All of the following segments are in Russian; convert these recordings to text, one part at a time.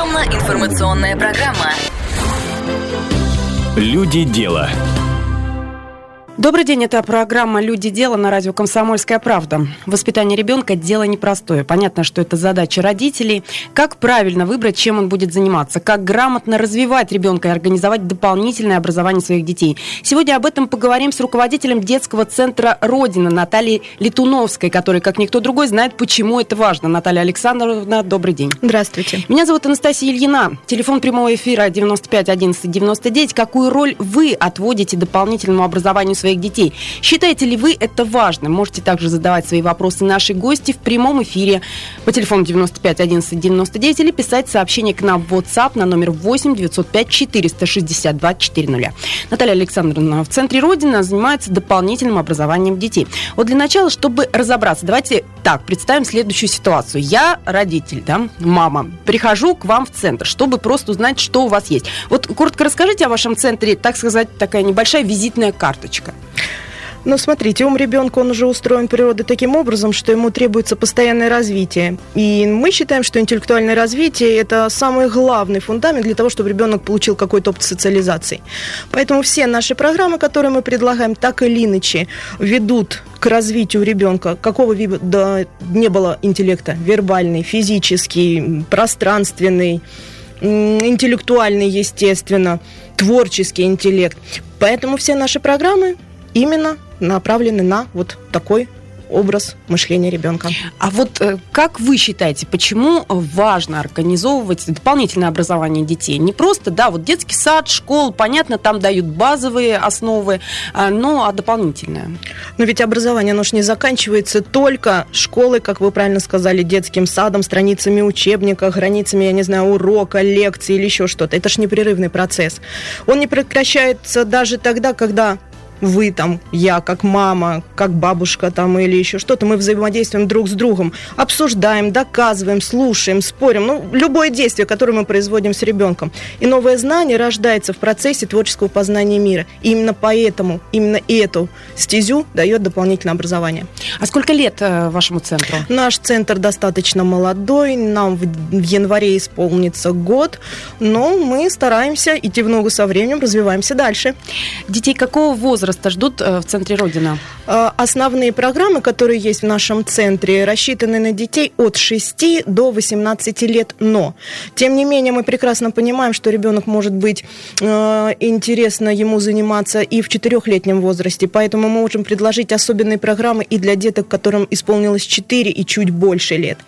Рекламно-информационная программа. Люди дела. Добрый день, это программа «Люди. Дело» на радио «Комсомольская правда». Воспитание ребенка – дело непростое. Понятно, что это задача родителей. Как правильно выбрать, чем он будет заниматься? Как грамотно развивать ребенка и организовать дополнительное образование своих детей? Сегодня об этом поговорим с руководителем детского центра «Родина» Натальей Летуновской, которая, как никто другой, знает, почему это важно. Наталья Александровна, добрый день. Здравствуйте. Меня зовут Анастасия Ильина. Телефон прямого эфира 95 11 99. Какую роль вы отводите дополнительному образованию своих своих детей. Считаете ли вы это важным? Можете также задавать свои вопросы нашей гости в прямом эфире по телефону 95 11 99 или писать сообщение к нам в WhatsApp на номер 8 905 462 400. Наталья Александровна в Центре Родина занимается дополнительным образованием детей. Вот для начала, чтобы разобраться, давайте так, представим следующую ситуацию. Я родитель, да, мама, прихожу к вам в центр, чтобы просто узнать, что у вас есть. Вот коротко расскажите о вашем центре, так сказать, такая небольшая визитная карточка. Ну, смотрите, ум ребенка, он уже устроен природой таким образом, что ему требуется постоянное развитие. И мы считаем, что интеллектуальное развитие – это самый главный фундамент для того, чтобы ребенок получил какой-то опыт социализации. Поэтому все наши программы, которые мы предлагаем, так или иначе ведут к развитию ребенка, какого вида не было интеллекта, вербальный, физический, пространственный, интеллектуальный, естественно, творческий интеллект. Поэтому все наши программы именно направлены на вот такой образ мышления ребенка. А вот э, как вы считаете, почему важно организовывать дополнительное образование детей? Не просто, да, вот детский сад, школа, понятно, там дают базовые основы, а, но а дополнительное? Но ведь образование, оно же не заканчивается только школой, как вы правильно сказали, детским садом, страницами учебника, границами, я не знаю, урока, лекции или еще что-то. Это же непрерывный процесс. Он не прекращается даже тогда, когда вы там, я как мама, как бабушка там или еще что-то, мы взаимодействуем друг с другом, обсуждаем, доказываем, слушаем, спорим, ну, любое действие, которое мы производим с ребенком. И новое знание рождается в процессе творческого познания мира. И именно поэтому, именно эту стезю дает дополнительное образование. А сколько лет э, вашему центру? Наш центр достаточно молодой, нам в, в январе исполнится год, но мы стараемся идти в ногу со временем, развиваемся дальше. Детей какого возраста возраста ждут э, в центре Родина? Э, основные программы, которые есть в нашем центре, рассчитаны на детей от 6 до 18 лет, но, тем не менее, мы прекрасно понимаем, что ребенок может быть э, интересно ему заниматься и в четырехлетнем возрасте, поэтому мы можем предложить особенные программы и для деток, которым исполнилось 4 и чуть больше лет.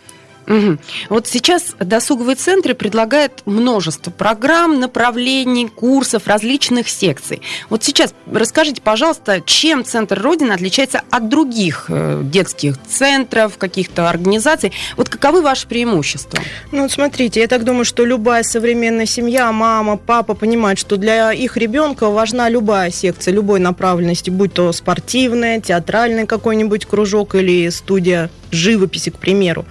Угу. Вот сейчас досуговые центры предлагают множество программ, направлений, курсов, различных секций. Вот сейчас расскажите, пожалуйста, чем Центр Родина отличается от других э, детских центров, каких-то организаций? Вот каковы ваши преимущества? Ну, вот смотрите, я так думаю, что любая современная семья, мама, папа понимает, что для их ребенка важна любая секция, любой направленности, будь то спортивная, театральный какой-нибудь кружок или студия живописи, к примеру.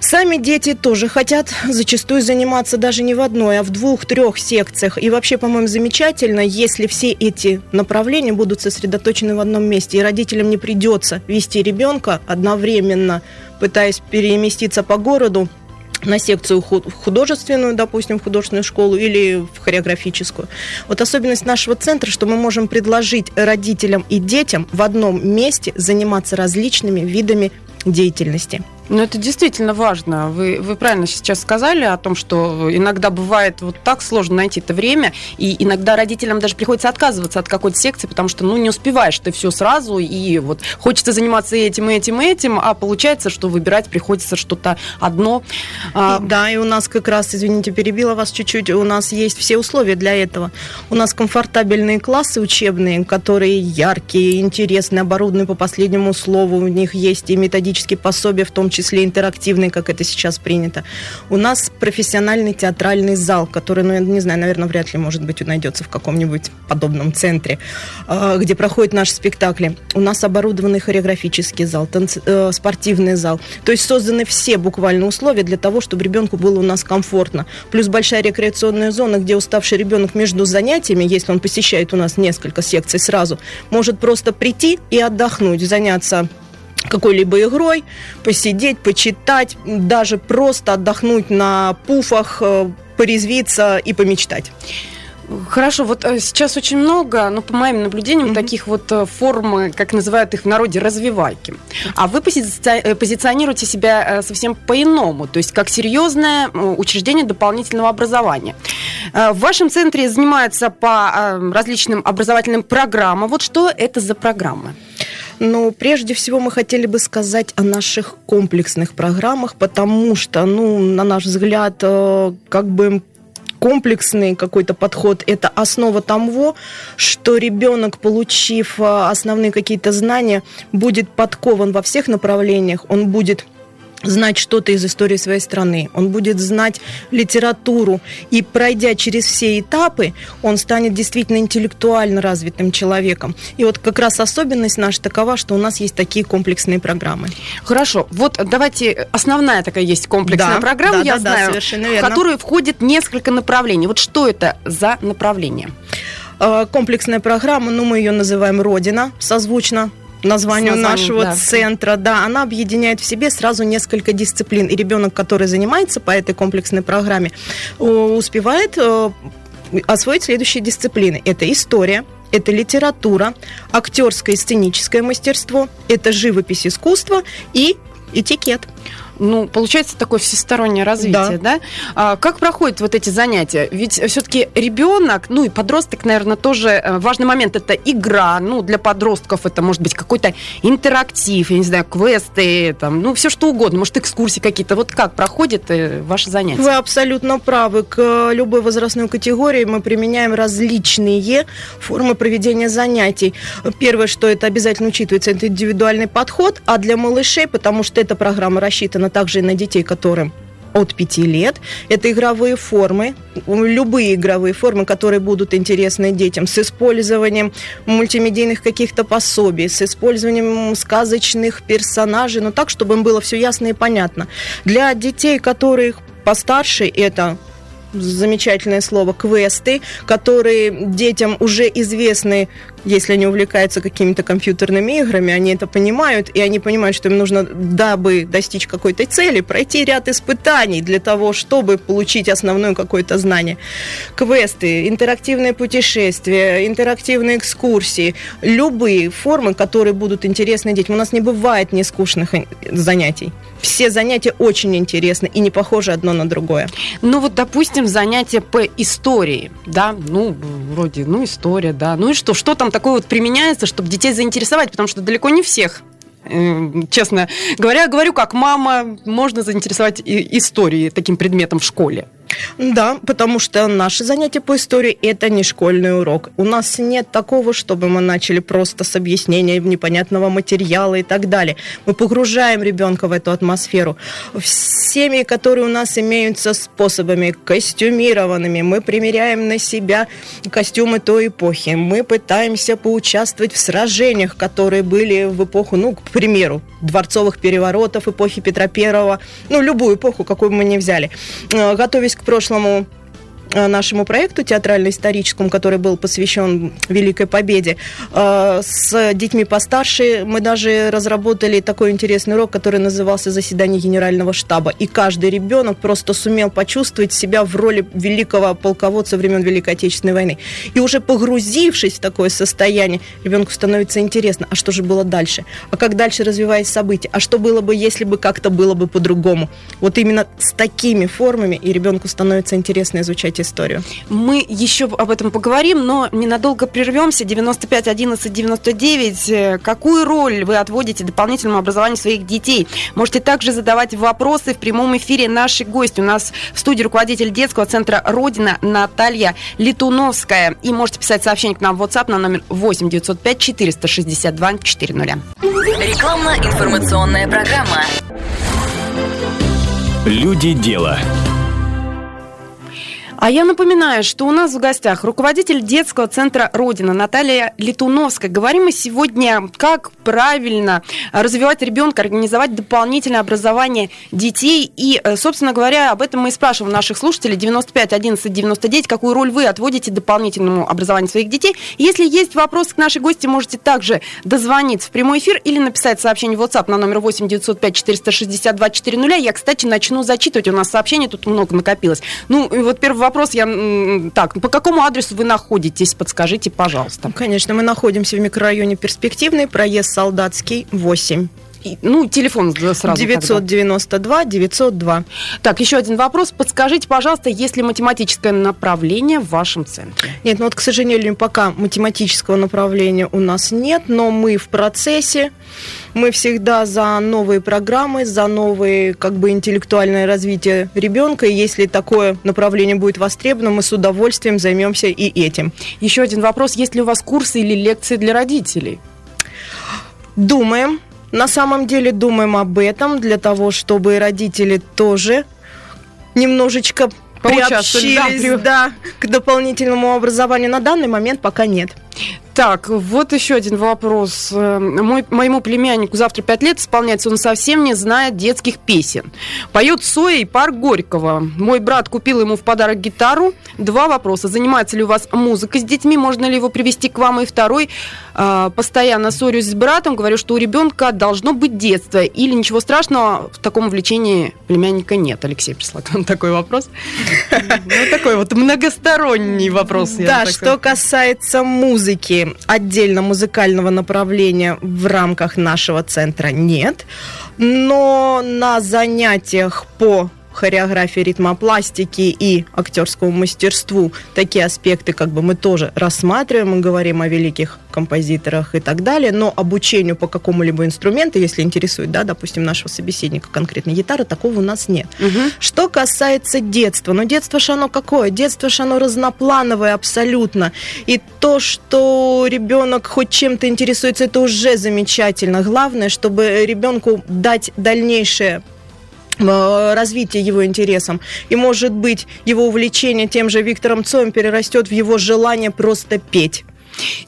Сами дети тоже хотят зачастую заниматься даже не в одной, а в двух-трех секциях. И вообще, по-моему, замечательно, если все эти направления будут сосредоточены в одном месте. И родителям не придется вести ребенка одновременно, пытаясь переместиться по городу на секцию художественную, допустим, в художественную школу или в хореографическую. Вот особенность нашего центра, что мы можем предложить родителям и детям в одном месте заниматься различными видами деятельности. Ну, это действительно важно. Вы, вы правильно сейчас сказали о том, что иногда бывает вот так сложно найти это время, и иногда родителям даже приходится отказываться от какой-то секции, потому что, ну, не успеваешь ты все сразу, и вот хочется заниматься этим, этим, этим, а получается, что выбирать приходится что-то одно. А, и, да, и у нас как раз, извините, перебила вас чуть-чуть, у нас есть все условия для этого. У нас комфортабельные классы учебные, которые яркие, интересные, оборудованы по последнему слову, у них есть и методические пособия, в том числе числе интерактивный, как это сейчас принято. У нас профессиональный театральный зал, который, ну, я не знаю, наверное, вряд ли, может быть, найдется в каком-нибудь подобном центре, а, где проходят наши спектакли. У нас оборудованный хореографический зал, танц... Э, спортивный зал. То есть созданы все буквально условия для того, чтобы ребенку было у нас комфортно. Плюс большая рекреационная зона, где уставший ребенок между занятиями, если он посещает у нас несколько секций сразу, может просто прийти и отдохнуть, заняться какой-либо игрой, посидеть, почитать, даже просто отдохнуть на пуфах, э, порезвиться и помечтать. Хорошо, вот э, сейчас очень много, ну, по моим наблюдениям, mm-hmm. таких вот э, форм, как называют их в народе, развивайки. А вы позиционируете себя совсем по-иному, то есть как серьезное учреждение дополнительного образования. В вашем центре занимаются по различным образовательным программам. Вот что это за программы? Но прежде всего мы хотели бы сказать о наших комплексных программах, потому что, ну, на наш взгляд, э, как бы комплексный какой-то подход – это основа того, что ребенок, получив э, основные какие-то знания, будет подкован во всех направлениях, он будет знать что-то из истории своей страны, он будет знать литературу, и пройдя через все этапы, он станет действительно интеллектуально развитым человеком. И вот как раз особенность наша такова, что у нас есть такие комплексные программы. Хорошо, вот давайте, основная такая есть комплексная да, программа, да, я да, знаю, да, в которую входит несколько направлений. Вот что это за направление? Э, комплексная программа, ну, мы ее называем «Родина», созвучно названию нашего да. центра, да, она объединяет в себе сразу несколько дисциплин. И ребенок, который занимается по этой комплексной программе, успевает э, освоить следующие дисциплины. Это история, это литература, актерское и сценическое мастерство, это живопись искусство и этикет ну, получается такое всестороннее развитие, да? да? А, как проходят вот эти занятия? Ведь все-таки ребенок, ну и подросток, наверное, тоже э, важный момент. Это игра, ну, для подростков это может быть какой-то интерактив, я не знаю, квесты, там, ну, все что угодно, может, экскурсии какие-то. Вот как проходят э, ваши занятия? Вы абсолютно правы. К любой возрастной категории мы применяем различные формы проведения занятий. Первое, что это обязательно учитывается, это индивидуальный подход, а для малышей, потому что эта программа рассчитана также и на детей, которым от 5 лет. Это игровые формы, любые игровые формы, которые будут интересны детям, с использованием мультимедийных каких-то пособий, с использованием сказочных персонажей, но так, чтобы им было все ясно и понятно. Для детей, которых постарше, это замечательное слово, квесты, которые детям уже известны, если они увлекаются какими-то компьютерными играми, они это понимают, и они понимают, что им нужно, дабы достичь какой-то цели, пройти ряд испытаний для того, чтобы получить основное какое-то знание. Квесты, интерактивные путешествия, интерактивные экскурсии, любые формы, которые будут интересны детям. У нас не бывает нескучных занятий. Все занятия очень интересны и не похожи одно на другое. Ну вот, допустим, занятия по истории, да, ну, вроде, ну, история, да. Ну и что, что там такое вот применяется, чтобы детей заинтересовать, потому что далеко не всех э, честно говоря, говорю как мама, можно заинтересовать историей таким предметом в школе. Да, потому что наши занятия по истории – это не школьный урок. У нас нет такого, чтобы мы начали просто с объяснения непонятного материала и так далее. Мы погружаем ребенка в эту атмосферу. Всеми, которые у нас имеются способами костюмированными, мы примеряем на себя костюмы той эпохи. Мы пытаемся поучаствовать в сражениях, которые были в эпоху, ну, к примеру, дворцовых переворотов, эпохи Петра Первого, ну, любую эпоху, какую бы мы ни взяли. Э, готовясь к прошлому нашему проекту театрально-историческому, который был посвящен Великой Победе. Э, с детьми постарше мы даже разработали такой интересный урок, который назывался «Заседание Генерального штаба». И каждый ребенок просто сумел почувствовать себя в роли великого полководца времен Великой Отечественной войны. И уже погрузившись в такое состояние, ребенку становится интересно, а что же было дальше? А как дальше развиваясь события? А что было бы, если бы как-то было бы по-другому? Вот именно с такими формами и ребенку становится интересно изучать историю. Мы еще об этом поговорим, но ненадолго прервемся. 95 11 99. Какую роль вы отводите дополнительному образованию своих детей? Можете также задавать вопросы в прямом эфире нашей гости. У нас в студии руководитель детского центра «Родина» Наталья Литуновская. И можете писать сообщение к нам в WhatsApp на номер 8 905 462 400. Рекламно-информационная программа. Люди дела. А я напоминаю, что у нас в гостях руководитель детского центра «Родина» Наталья Литуновская. Говорим мы сегодня, как правильно развивать ребенка, организовать дополнительное образование детей. И, э, собственно говоря, об этом мы и спрашиваем наших слушателей. 95 11 99. Какую роль вы отводите дополнительному образованию своих детей? Если есть вопросы к нашей гости, можете также дозвониться в прямой эфир или написать сообщение в WhatsApp на номер 8 905 462 400. Я, кстати, начну зачитывать. У нас сообщений тут много накопилось. Ну, и вот первый я... Так, по какому адресу вы находитесь? Подскажите, пожалуйста. Конечно, мы находимся в микрорайоне Перспективный, проезд Солдатский, 8. Ну, телефон сразу. 992 тогда. 902. Так, еще один вопрос. Подскажите, пожалуйста, есть ли математическое направление в вашем центре? Нет, ну вот, к сожалению, пока математического направления у нас нет, но мы в процессе. Мы всегда за новые программы, за новые, как бы, интеллектуальное развитие ребенка. И если такое направление будет востребовано, мы с удовольствием займемся и этим. Еще один вопрос. Есть ли у вас курсы или лекции для родителей? Думаем. На самом деле думаем об этом для того, чтобы родители тоже немножечко приобщились да, да, к дополнительному образованию. На данный момент пока нет. Так, вот еще один вопрос. Э, мой, моему племяннику завтра 5 лет исполняется, он совсем не знает детских песен. Поет Соя и парк Горького. Мой брат купил ему в подарок гитару. Два вопроса. Занимается ли у вас музыкой с детьми? Можно ли его привести к вам? И второй. Э, постоянно ссорюсь с братом, говорю, что у ребенка должно быть детство. Или ничего страшного в таком увлечении племянника нет. Алексей прислал такой вопрос. Ну, такой вот многосторонний вопрос. Да, что касается музыки отдельно музыкального направления в рамках нашего центра нет, но на занятиях по хореографии ритмопластики и актерскому мастерству такие аспекты как бы мы тоже рассматриваем, мы говорим о великих композиторах и так далее, но обучению по какому-либо инструменту, если интересует, да, допустим, нашего собеседника конкретно гитара, такого у нас нет. Угу. Что касается детства, ну детство же оно какое? Детство же оно разноплановое абсолютно. И то, что ребенок хоть чем-то интересуется, это уже замечательно. Главное, чтобы ребенку дать дальнейшее развитие его интересам. И, может быть, его увлечение тем же Виктором Цоем перерастет в его желание просто петь.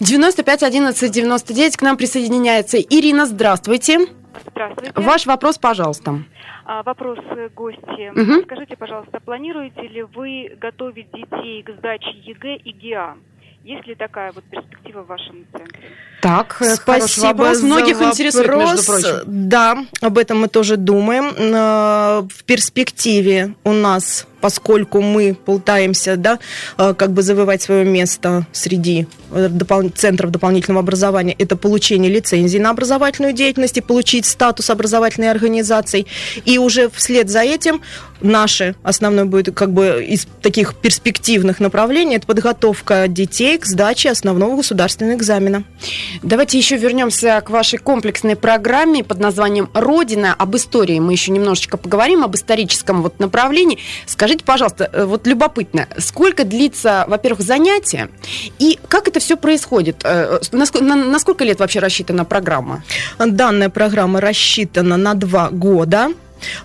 95 11 99 к нам присоединяется Ирина. Здравствуйте. Здравствуйте. Ваш вопрос, пожалуйста. А, вопрос гости. Угу. Скажите, пожалуйста, планируете ли вы готовить детей к сдаче ЕГЭ и ГИА? Есть ли такая вот перспектива в вашем центре? Так, э, спасибо вопрос. За Многих вопрос. интересует, между прочим. Да, об этом мы тоже думаем. Э, в перспективе у нас поскольку мы пытаемся, да, э, как бы завоевать свое место среди допол- центров дополнительного образования, это получение лицензии на образовательную деятельность и получить статус образовательной организации. И уже вслед за этим наше основное будет как бы из таких перспективных направлений это подготовка детей к сдаче основного государственного экзамена. Давайте еще вернемся к вашей комплексной программе под названием «Родина». Об истории мы еще немножечко поговорим, об историческом вот направлении. Скажите, пожалуйста, э, вот любопытно, сколько длится, во-первых, занятие, и как это все происходит? Э, на, на, сколько лет вообще рассчитана программа? Данная программа рассчитана на два года.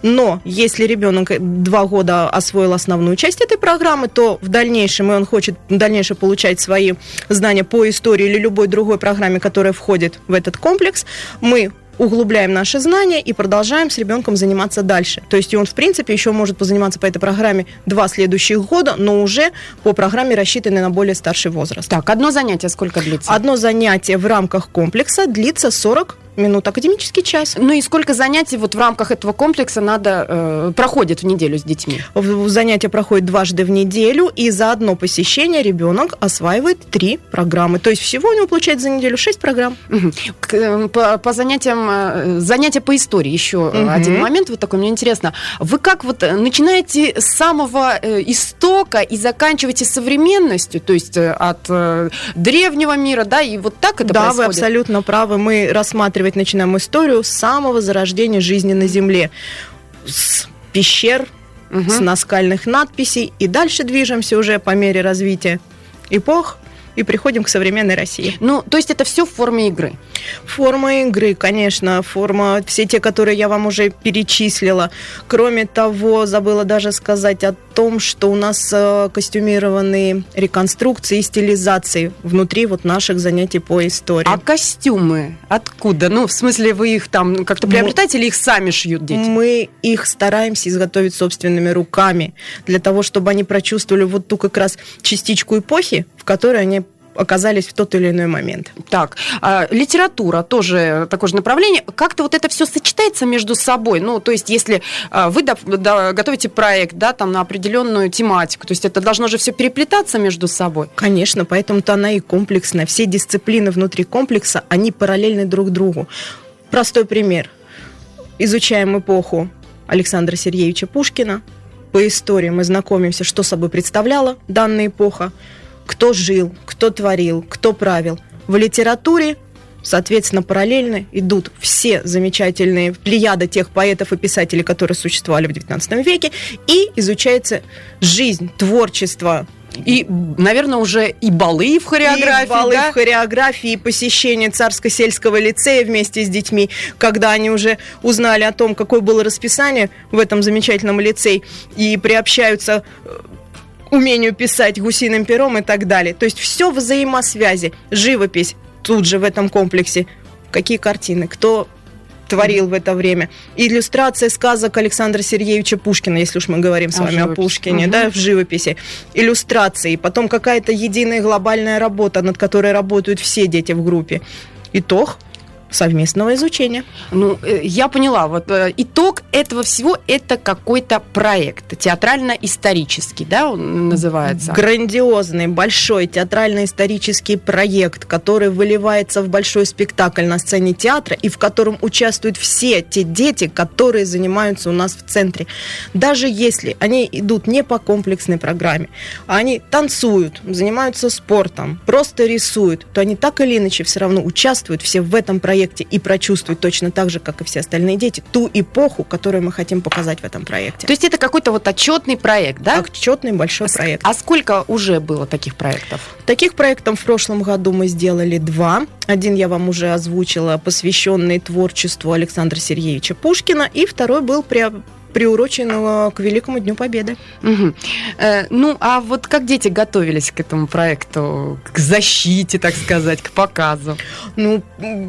Но если ребенок два года освоил основную часть этой программы, то в дальнейшем, и он хочет дальнейшее получать свои знания по истории или любой другой программе, которая входит в этот комплекс, мы углубляем наши знания и продолжаем с ребенком заниматься дальше. То есть и он, в принципе, еще может позаниматься по этой программе два следующих года, но уже по программе, рассчитанной на более старший возраст. Так, одно занятие сколько длится? Одно занятие в рамках комплекса длится 40 минут, академический час. Ну и сколько занятий вот в рамках этого комплекса надо э, проходит в неделю с детьми? Занятия проходят дважды в неделю, и за одно посещение ребенок осваивает три программы. То есть всего у него получается за неделю шесть программ. Угу. По, по занятиям, э, занятия по истории еще угу. один момент вот такой, мне интересно. Вы как вот начинаете с самого истока и заканчиваете современностью, то есть от древнего мира, да, и вот так это да, происходит? Да, вы абсолютно правы. Мы рассматриваем рассказывать начинаем историю с самого зарождения жизни на Земле. С пещер, угу. с наскальных надписей. И дальше движемся уже по мере развития эпох и приходим к современной России. Ну, то есть это все в форме игры? Форма игры, конечно, форма, все те, которые я вам уже перечислила. Кроме того, забыла даже сказать о том, что у нас э, костюмированные реконструкции и стилизации внутри вот наших занятий по истории. А костюмы откуда? Ну, в смысле, вы их там как-то приобретаете мы, или их сами шьют дети? Мы их стараемся изготовить собственными руками для того, чтобы они прочувствовали вот ту как раз частичку эпохи, в которой они оказались в тот или иной момент. Так, а, литература тоже такое же направление. Как-то вот это все сочетается между собой? Ну, то есть, если а, вы да, да, готовите проект, да, там на определенную тематику, то есть это должно же все переплетаться между собой? Конечно, поэтому-то она и комплексная. Все дисциплины внутри комплекса, они параллельны друг другу. Простой пример. Изучаем эпоху Александра Сергеевича Пушкина. По истории мы знакомимся, что собой представляла данная эпоха кто жил, кто творил, кто правил. В литературе Соответственно, параллельно идут все замечательные плеяды тех поэтов и писателей, которые существовали в XIX веке, и изучается жизнь, творчество и, наверное, уже и балы в хореографии, и балы да? в хореографии, и посещение царско-сельского лицея вместе с детьми, когда они уже узнали о том, какое было расписание в этом замечательном лицее, и приобщаются э, умению писать гусиным пером и так далее. То есть все взаимосвязи. Живопись тут же в этом комплексе. Какие картины, кто творил в это время. Иллюстрация сказок Александра Сергеевича Пушкина, если уж мы говорим с а, вами о Пушкине, угу. да, в живописи. Иллюстрации, потом какая-то единая глобальная работа, над которой работают все дети в группе. Итог совместного изучения. Ну, э, я поняла. Вот э, итог этого всего – это какой-то проект театрально-исторический, да, он называется? Грандиозный, большой театрально-исторический проект, который выливается в большой спектакль на сцене театра и в котором участвуют все те дети, которые занимаются у нас в центре. Даже если они идут не по комплексной программе, а они танцуют, занимаются спортом, просто рисуют, то они так или иначе все равно участвуют все в этом проекте проекте и прочувствовать точно так же, как и все остальные дети, ту эпоху, которую мы хотим показать в этом проекте. То есть это какой-то вот отчетный проект, да? Отчетный большой а проект. А сколько уже было таких проектов? Таких проектов в прошлом году мы сделали два. Один я вам уже озвучила, посвященный творчеству Александра Сергеевича Пушкина, и второй был приуроченного к Великому Дню Победы. Угу. Э, ну, а вот как дети готовились к этому проекту, к защите, так сказать, к показу? Ну,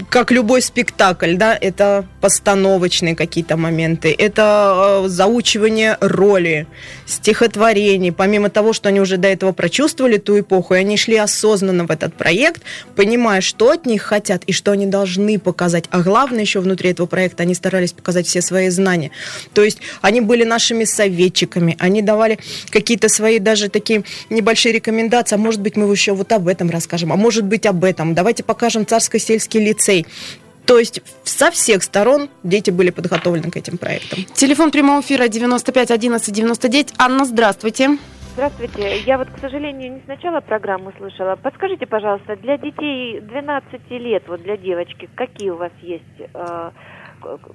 как любой спектакль, да, это постановочные какие-то моменты, это э, заучивание роли, стихотворений, помимо того, что они уже до этого прочувствовали ту эпоху, и они шли осознанно в этот проект, понимая, что от них хотят и что они должны показать. А главное еще внутри этого проекта они старались показать все свои знания. То есть они были нашими советчиками, они давали какие-то свои даже такие небольшие рекомендации, а может быть мы еще вот об этом расскажем, а может быть об этом, давайте покажем царско-сельский лицей. То есть со всех сторон дети были подготовлены к этим проектам. Телефон прямого эфира 95 11 99. Анна, здравствуйте. Здравствуйте. Я вот, к сожалению, не сначала программу слышала. Подскажите, пожалуйста, для детей 12 лет, вот для девочки, какие у вас есть э,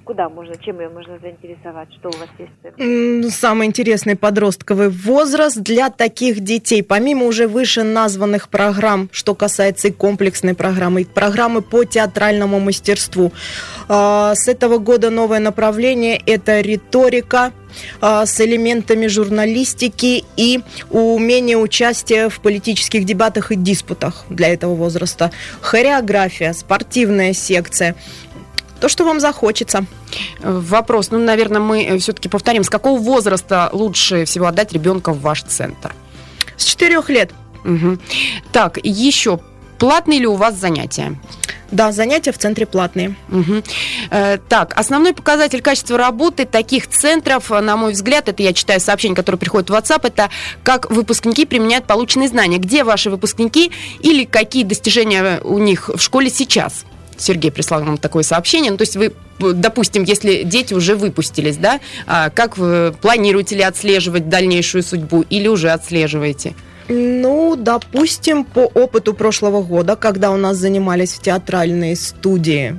куда можно, чем ее можно заинтересовать? Что у вас есть? Самый интересный подростковый возраст для таких детей. Помимо уже выше названных программ, что касается и комплексной программы, и программы по театральному мастерству. А, с этого года новое направление – это риторика, а, с элементами журналистики и умение участия в политических дебатах и диспутах для этого возраста. Хореография, спортивная секция – то, что вам захочется. Вопрос, ну, наверное, мы э, все-таки повторим, с какого возраста лучше всего отдать ребенка в ваш центр? С четырех лет. Угу. Так, еще платные ли у вас занятия? Да, занятия в центре платные. Угу. Э, так, основной показатель качества работы таких центров, на мой взгляд, это я читаю сообщения, которые приходят в WhatsApp, это как выпускники применяют полученные знания. Где ваши выпускники или какие достижения у них в школе сейчас? Сергей прислал нам такое сообщение. Ну, то есть вы, допустим, если дети уже выпустились, да, а как вы планируете ли отслеживать дальнейшую судьбу или уже отслеживаете? Ну, допустим, по опыту прошлого года, когда у нас занимались в театральной студии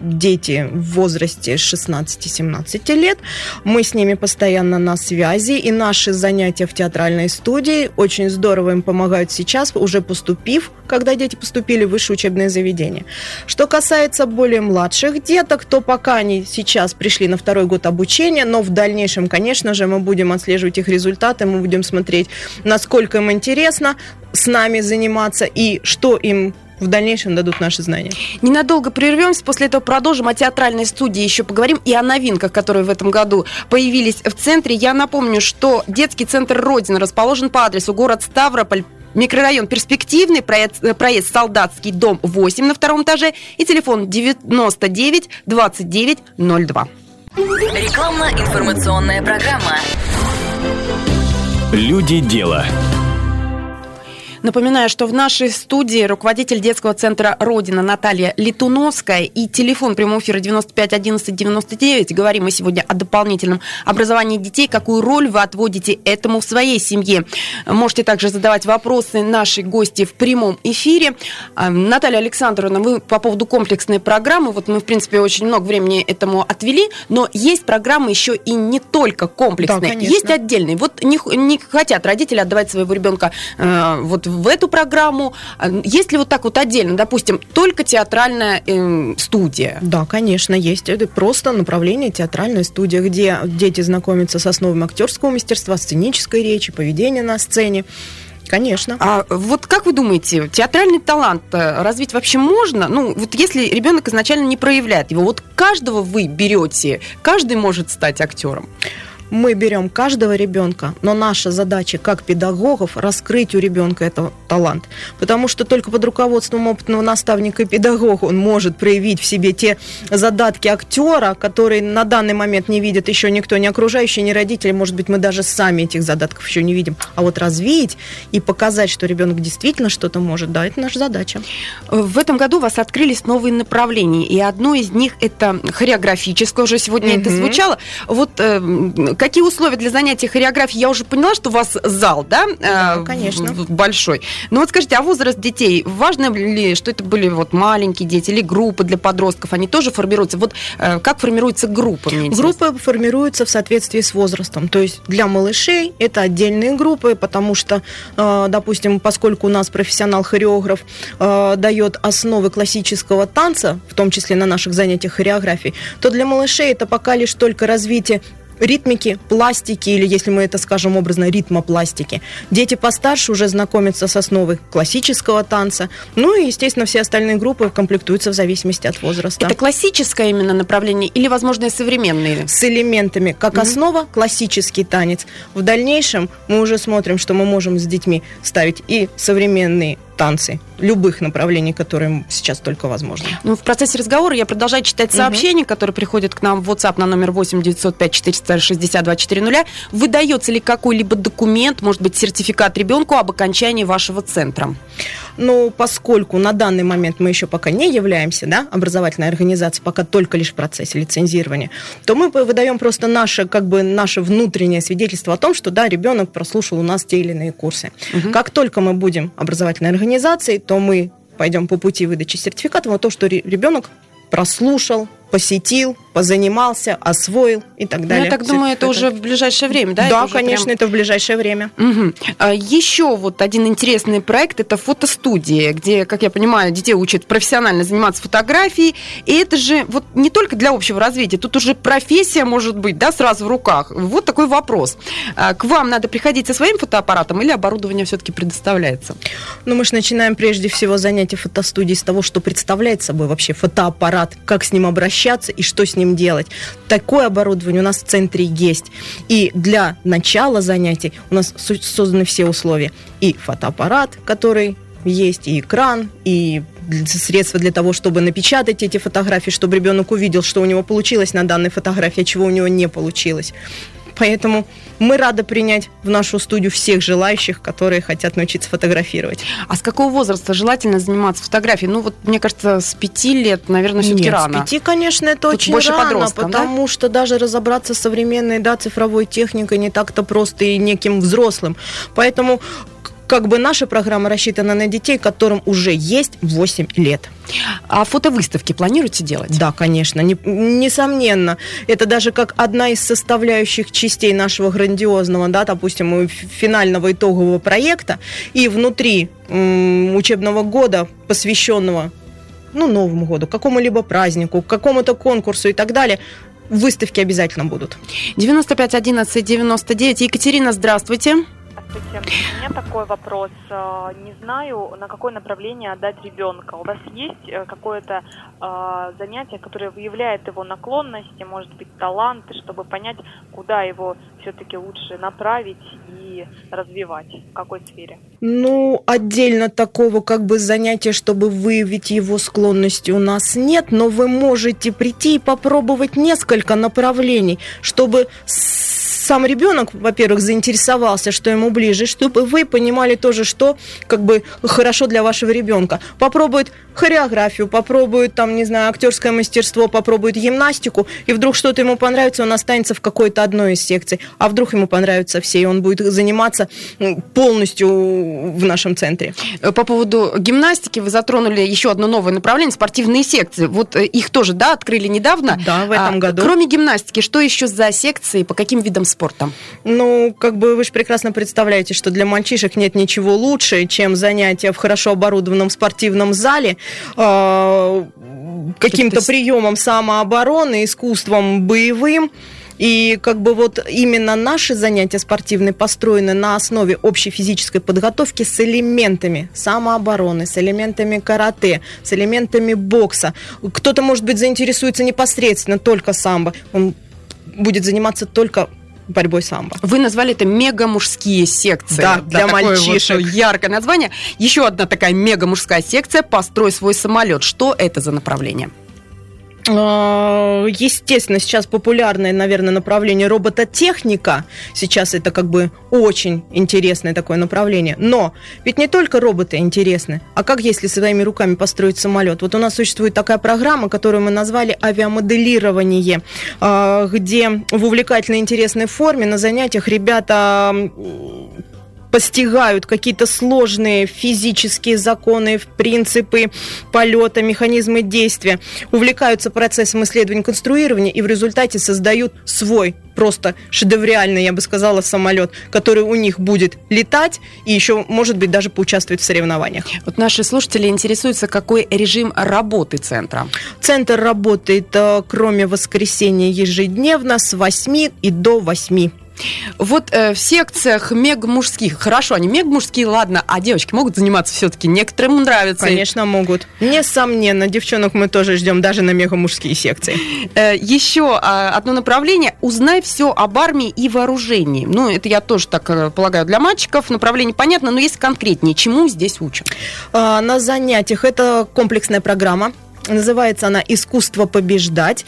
дети в возрасте 16-17 лет. Мы с ними постоянно на связи, и наши занятия в театральной студии очень здорово им помогают сейчас, уже поступив, когда дети поступили в высшее учебное заведение. Что касается более младших деток, то пока они сейчас пришли на второй год обучения, но в дальнейшем, конечно же, мы будем отслеживать их результаты, мы будем смотреть, насколько им интересно с нами заниматься и что им в дальнейшем дадут наши знания. Ненадолго прервемся, после этого продолжим о театральной студии еще поговорим и о новинках, которые в этом году появились в центре. Я напомню, что детский центр Родина расположен по адресу город Ставрополь, Микрорайон перспективный, проезд, проезд Солдатский, дом 8 на втором этаже и телефон 99 29 02. Рекламно-информационная программа. Люди дела. Напоминаю, что в нашей студии руководитель детского центра «Родина» Наталья Литуновская и телефон прямого эфира 95 11 99. Говорим мы сегодня о дополнительном образовании детей. Какую роль вы отводите этому в своей семье? Можете также задавать вопросы нашей гости в прямом эфире. А, Наталья Александровна, вы по поводу комплексной программы, вот мы, в принципе, очень много времени этому отвели, но есть программы еще и не только комплексные, Да, есть отдельные. Вот не, не хотят родители отдавать своего ребенка э, вот в эту программу. А Есть ли вот так вот отдельно, допустим, только театральная э, студия? Да, конечно, есть. Это просто направление театральная студия, где дети знакомятся с основами актерского мастерства, сценической речи, поведения на сцене. Конечно. А вот как вы думаете, театральный талант э, развить вообще можно? Ну, вот если ребенок изначально не проявляет его, вот каждого вы берете, каждый может стать актером. Мы берем каждого ребенка, но наша задача как педагогов раскрыть у ребенка этот талант. Потому что только под руководством опытного наставника и педагога он может проявить в себе те задатки актера, которые на данный момент не видит еще никто, ни окружающий, ни родители. Может быть, мы даже сами этих задатков еще не видим. А вот развить и показать, что ребенок действительно что-то может, да, это наша задача. В этом году у вас открылись новые направления, и одно из них это хореографическое, уже сегодня это Мгм. звучало. Вот э, какие условия для занятия хореографией? Я уже поняла, что у вас зал, да? Да, Э, конечно. Большой. Но вот скажите, а возраст детей, важно ли, что это были вот маленькие дети или группы для подростков? Они тоже формируются? Вот э, как формируется группа? Мне интересно? Группы формируются в соответствии с возрастом. То есть для малышей это отдельные группы, потому что, э, допустим, поскольку у нас профессионал-хореограф дает основы классического танца, в том числе на наших занятиях хореографии, то для малышей это пока лишь только развитие ритмики, пластики, или, если мы это скажем образно, ритмопластики. Дети постарше уже знакомятся с основой классического танца. Ну и, естественно, все остальные группы комплектуются в зависимости от возраста. Это классическое именно направление или, возможно, и современные? с элементами как Мгм. основа классический танец. В дальнейшем мы уже смотрим, что мы можем с детьми ставить и современные танцы любых направлений, которые сейчас только возможны. Ну, в процессе разговора я продолжаю читать сообщения, которые приходят к нам в WhatsApp на номер 8 905 460 240. Выдается ли какой-либо документ, может быть, сертификат ребенку об окончании вашего центра? Но поскольку на данный момент мы еще пока не являемся да, образовательной организацией, пока только лишь в процессе лицензирования, то мы выдаем просто наше, как бы, наше внутреннее свидетельство о том, что да, ребенок прослушал у нас те или иные курсы. Как только мы будем образовательной организацией, то мы пойдем по пути выдачи сертификата на то, что ре- ребенок прослушал, посетил, позанимался, освоил и так Ну, далее. я так думаю, это уже в ближайшее время, да? Да, Это конечно, прям- это в ближайшее время. Мгм. А Еще вот один интересный проект – это фотостудия, где, как я понимаю, детей учат профессионально заниматься фотографией. И это же вот не только для общего развития, тут уже профессия может быть, да, сразу в руках. Вот такой вопрос. А К вам надо приходить со своим фотоаппаратом или оборудование все-таки предоставляется? Ну, мы же начинаем прежде всего занятие фотостудии с того, что представляет собой вообще фотоаппарат, как с ним обращаться и что с ним делать. Такое оборудование у нас в центре есть. И для начала занятий у нас со- созданы все условия. И фотоаппарат, который есть, и экран, и средства для того, чтобы напечатать эти фотографии, чтобы ребенок увидел, что у него получилось на данной фотографии, а чего у него не получилось. Поэтому мы рады принять в нашу студию всех желающих, которые хотят научиться фотографировать. А с какого возраста желательно заниматься фотографией? Ну вот, мне кажется, с пяти лет, наверное, все-таки Нет, рано. с пяти, конечно, это Тут очень больше рано, подросткам, да? потому что даже разобраться с современной да, цифровой техникой не так-то просто и неким взрослым. Поэтому как бы наша программа рассчитана на детей, которым уже есть 8 лет. А фотовыставки планируете делать? Да, конечно, не, несомненно. Это даже как одна из составляющих частей нашего грандиозного, да, допустим, финального итогового проекта. И внутри м, учебного года, посвященного ну, Новому году, какому-либо празднику, какому-то конкурсу и так далее, выставки обязательно будут. 95 11 99. Екатерина, здравствуйте. Здравствуйте. У меня такой вопрос. Э, не знаю, на какое направление отдать ребенка. У вас есть э, какое-то э, занятие, которое выявляет его наклонности, может быть, таланты, чтобы понять, куда его все-таки лучше направить и развивать, в какой сфере? Ну, отдельно такого как бы занятия, чтобы выявить его склонности у нас нет, но вы можете прийти и попробовать несколько направлений, чтобы сам ребенок, во-первых, заинтересовался, что ему ближе, чтобы вы понимали тоже, что как бы хорошо для вашего ребенка. Попробует хореографию, попробует там, не знаю, актерское мастерство, попробует гимнастику, и вдруг что-то ему понравится, он останется в какой-то одной из секций, а вдруг ему понравятся все, и он будет заниматься полностью в нашем центре. По поводу гимнастики вы затронули еще одно новое направление, спортивные секции. Вот э, их тоже, да, открыли недавно. Да, в этом а, году. Кроме гимнастики, что еще за секции, по каким видам спорта? Спортом? Ну, как бы вы же прекрасно представляете, что для мальчишек нет ничего лучше, чем занятия в хорошо оборудованном спортивном зале, э, каким-то приемом самообороны, искусством боевым. И как бы вот именно наши занятия спортивные построены на основе общей физической подготовки с элементами самообороны, с элементами карате, с элементами бокса. Кто-то, может быть, заинтересуется непосредственно только самбо. Он будет заниматься только борьбой самбо. Вы назвали это мега-мужские секции. Да, для да, мальчишек. Вот яркое название. Еще одна такая мега-мужская секция «Построй свой самолет». Что это за направление? А, естественно, сейчас популярное, наверное, направление робототехника. Сейчас это как бы очень интересное такое направление. Но ведь не только роботы интересны, а как если своими руками построить самолет? Вот у нас существует такая программа, которую мы назвали авиамоделирование, а, где в увлекательной интересной форме на занятиях ребята постигают какие-то сложные физические законы, принципы полета, механизмы действия, увлекаются процессом исследования конструирования и в результате создают свой просто шедевриальный, я бы сказала, самолет, который у них будет летать и еще, может быть, даже поучаствовать в соревнованиях. Вот наши слушатели интересуются, какой режим работы центра? Центр работает, э, кроме воскресенья, ежедневно с 8 и до 8. Вот э, в секциях мега-мужских, хорошо, они мега-мужские, ладно, а девочки могут заниматься все-таки? Некоторым нравится. Конечно, могут. Несомненно, девчонок мы тоже ждем даже на мега-мужские секции. Э, еще э, одно направление. Узнай все об армии и вооружении. Ну, это я тоже так э, полагаю для мальчиков. Направление понятно, но есть конкретнее. Чему здесь учат? Э, на занятиях это комплексная программа. Называется она «Искусство побеждать».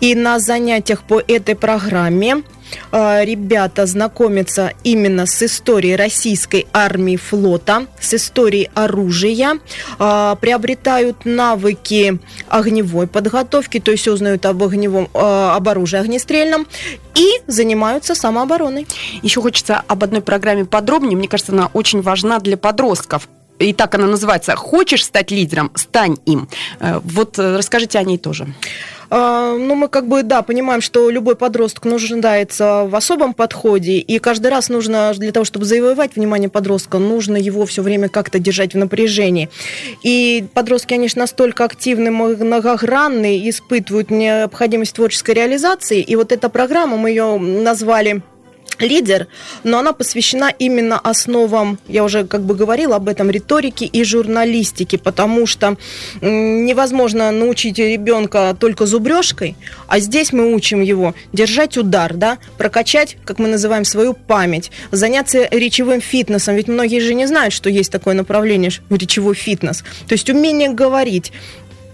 И на занятиях по этой программе а, ребята знакомятся именно с историей российской армии флота, с историей оружия, а, приобретают навыки огневой подготовки, то есть узнают об огневом, а, об оружии огнестрельном и занимаются самообороной. Еще хочется об одной программе подробнее. Мне кажется, она очень важна для подростков и так она называется «Хочешь стать лидером? Стань им». Э, вот э, расскажите о ней тоже. А, ну, мы как бы, да, понимаем, что любой подросток нуждается в особом подходе, и каждый раз нужно, для того, чтобы завоевать внимание подростка, нужно его все время как-то держать в напряжении. И подростки, конечно, настолько активны, многогранные, испытывают необходимость творческой реализации, и вот эта программа, мы ее назвали лидер, но она посвящена именно основам, я уже как бы говорила об этом, риторики и журналистики, потому что невозможно научить ребенка только зубрежкой, а здесь мы учим его держать удар, да, прокачать, как мы называем, свою память, заняться речевым фитнесом, ведь многие же не знают, что есть такое направление речевой фитнес, то есть умение говорить,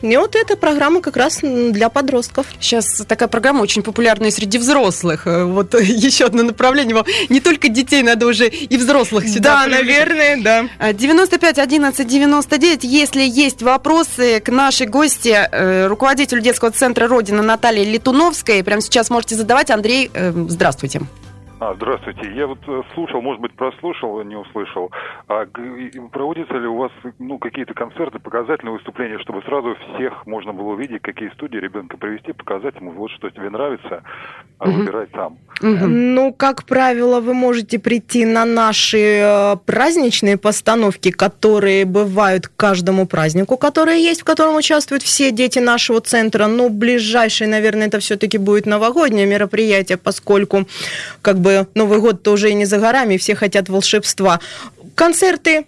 и вот эта программа как раз для подростков. Сейчас такая программа очень популярная среди взрослых. Э, вот еще одно направление. Не только детей, надо уже и взрослых сюда. Да, наверное, да. 95 11 99. Если есть вопросы к нашей гости, э, руководителю детского центра Родина Наталье Летуновской, прямо сейчас можете задавать. Андрей, э, здравствуйте. А, здравствуйте. Я вот э, слушал, может быть, прослушал, не услышал. А проводятся ли у вас ну, какие-то концерты, показательные выступления, чтобы сразу всех можно было увидеть, какие студии ребенка привести, показать ему, вот что тебе нравится, а выбирать сам? Ну, как правило, вы можете прийти на наши э, праздничные постановки, которые бывают к каждому празднику, который есть, в котором участвуют все дети нашего центра. Ну, ближайшее, наверное, это все-таки будет новогоднее мероприятие, поскольку как бы Новый год-то уже и не за горами, все хотят волшебства. Концерты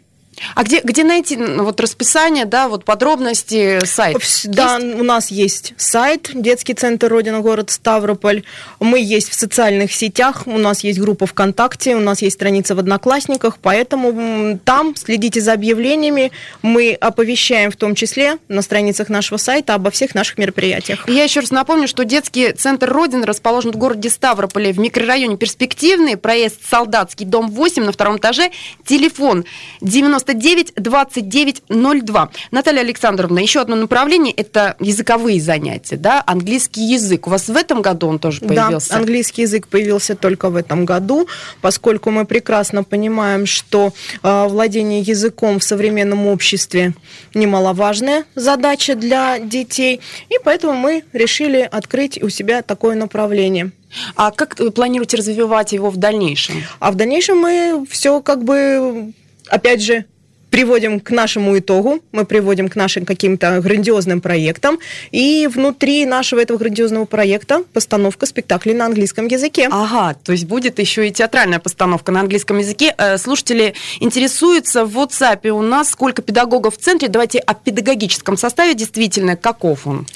а где, где найти вот расписание, да, вот подробности, сайт? Да, есть? у нас есть сайт, детский центр Родина, город Ставрополь. Мы есть в социальных сетях, у нас есть группа ВКонтакте, у нас есть страница в Одноклассниках, поэтому там следите за объявлениями. Мы оповещаем в том числе на страницах нашего сайта обо всех наших мероприятиях. Я еще раз напомню, что детский центр Родина расположен в городе Ставрополе в микрорайоне Перспективный, проезд Солдатский, дом 8 на втором этаже, телефон 90 99 29 02. Наталья Александровна, еще одно направление – это языковые занятия, да, английский язык. У вас в этом году он тоже появился? Да, английский язык появился только в этом году, поскольку мы прекрасно понимаем, что э, владение языком в современном обществе немаловажная задача для детей, и поэтому мы решили открыть у себя такое направление. А как вы планируете развивать его в дальнейшем? А в дальнейшем мы все как бы опять же, приводим к нашему итогу, мы приводим к нашим каким-то грандиозным проектам, и внутри нашего этого грандиозного проекта постановка спектаклей на английском языке. Ага, то есть будет еще и театральная постановка на английском языке. Э, слушатели интересуются в WhatsApp у нас, сколько педагогов в центре. Давайте о педагогическом составе действительно, каков он?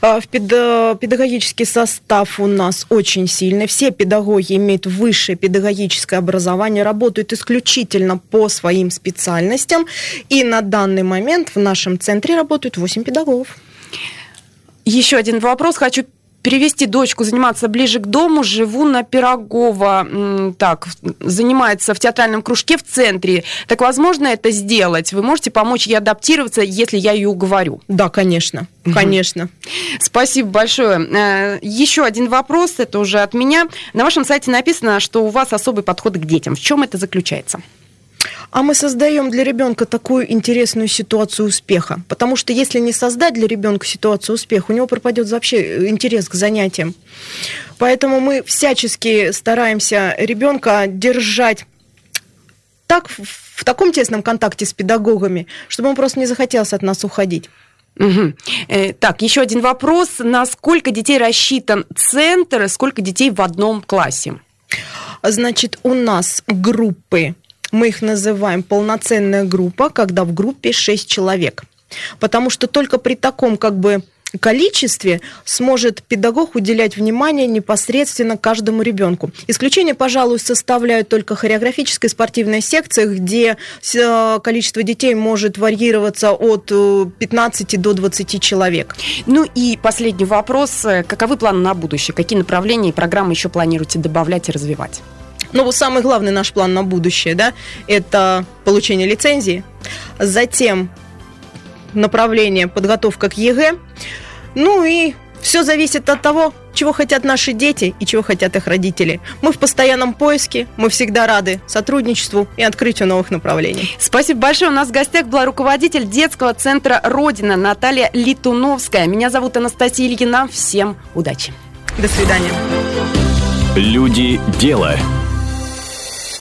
А, в педагогический состав у нас очень сильный. Все педагоги имеют высшее педагогическое образование, работают исключительно по своим специальностям детям. И на данный момент в нашем центре работают 8 педагогов. Еще один вопрос хочу перевести дочку заниматься ближе к дому. Живу на Пирогова. Так, занимается в театральном кружке в центре. Так возможно это сделать? Вы можете помочь ей адаптироваться, если я ее уговорю? Да, конечно. Конечно. Спасибо большое. Э, еще один вопрос, это уже от меня. На вашем сайте написано, что у вас особый подход к детям. В чем это заключается? А мы создаем для ребенка такую интересную ситуацию успеха. Потому что если не создать для ребенка ситуацию успеха, у него пропадет вообще интерес к занятиям. Поэтому мы всячески стараемся ребенка держать так, в таком тесном контакте с педагогами, чтобы он просто не захотелось от нас уходить. Угу. Э, так, еще один вопрос. На сколько детей рассчитан центр, сколько детей в одном классе? Значит, у нас группы мы их называем полноценная группа, когда в группе 6 человек. Потому что только при таком как бы количестве сможет педагог уделять внимание непосредственно каждому ребенку. Исключение, пожалуй, составляют только хореографическая спортивная секция, где э, количество детей может варьироваться от 15 э, до 20 человек. Ну и последний вопрос. Каковы планы на будущее? Какие направления и программы еще планируете добавлять и развивать? Ну, самый главный наш план на будущее, да, это получение лицензии, затем направление подготовка к ЕГЭ, ну и все зависит от того, чего хотят наши дети и чего хотят их родители. Мы в постоянном поиске, мы всегда рады сотрудничеству и открытию новых направлений. Спасибо большое. У нас в гостях была руководитель детского центра «Родина» Наталья Литуновская. Меня зовут Анастасия Ильина. Всем удачи. До свидания. Люди дела.